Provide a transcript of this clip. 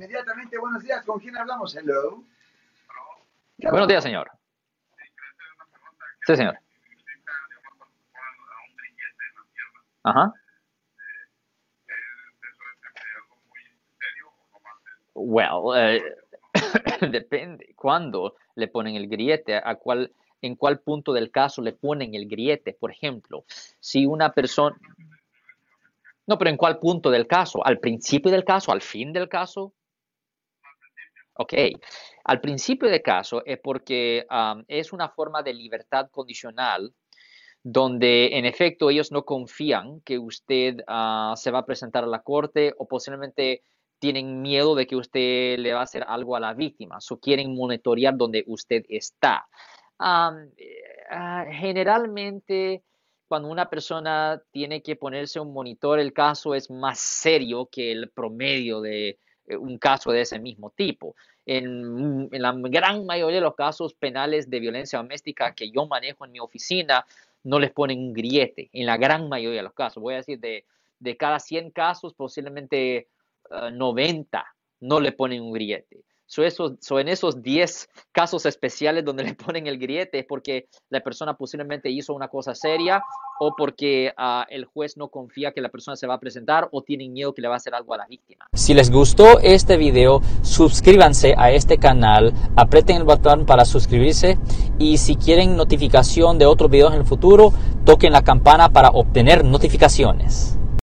Inmediatamente, buenos días. ¿Con quién hablamos? Hello. Buenos días, señor. Sí, señor. Ajá. Well, eh, depende. ¿Cuándo le ponen el griete? ¿A cuál, ¿En cuál punto del caso le ponen el griete? Por ejemplo, si una persona... No, pero ¿en cuál punto del caso? ¿Al principio del caso? ¿Al fin del caso? Ok, al principio del caso es porque es una forma de libertad condicional donde en efecto ellos no confían que usted uh, se va a presentar a la corte o posiblemente tienen miedo de que usted le va a hacer algo a la víctima, o quieren monitorear donde usted está. Um, uh, generalmente cuando una persona tiene que ponerse un monitor, el caso es más serio que el promedio de eh, un caso de ese mismo tipo. En, la gran mayoría de los casos penales de violencia doméstica que yo manejo en mi oficina, no les ponen un griete, en la gran mayoría de los casos. Voy a decir, de, de cada 100 casos, posiblemente 90 eh, no le ponen un griete. So, eso, en esos 10 casos especiales donde le ponen el griete es porque la persona posiblemente hizo una cosa seria o porque uh, el juez no confía que la persona se va a presentar o tienen miedo que le va a hacer algo a la víctima. Si les gustó este video, suscríbanse a este canal, aprieten el botón para suscribirse y si quieren notificación de otros videos en el futuro, toquen la campana para obtener notificaciones.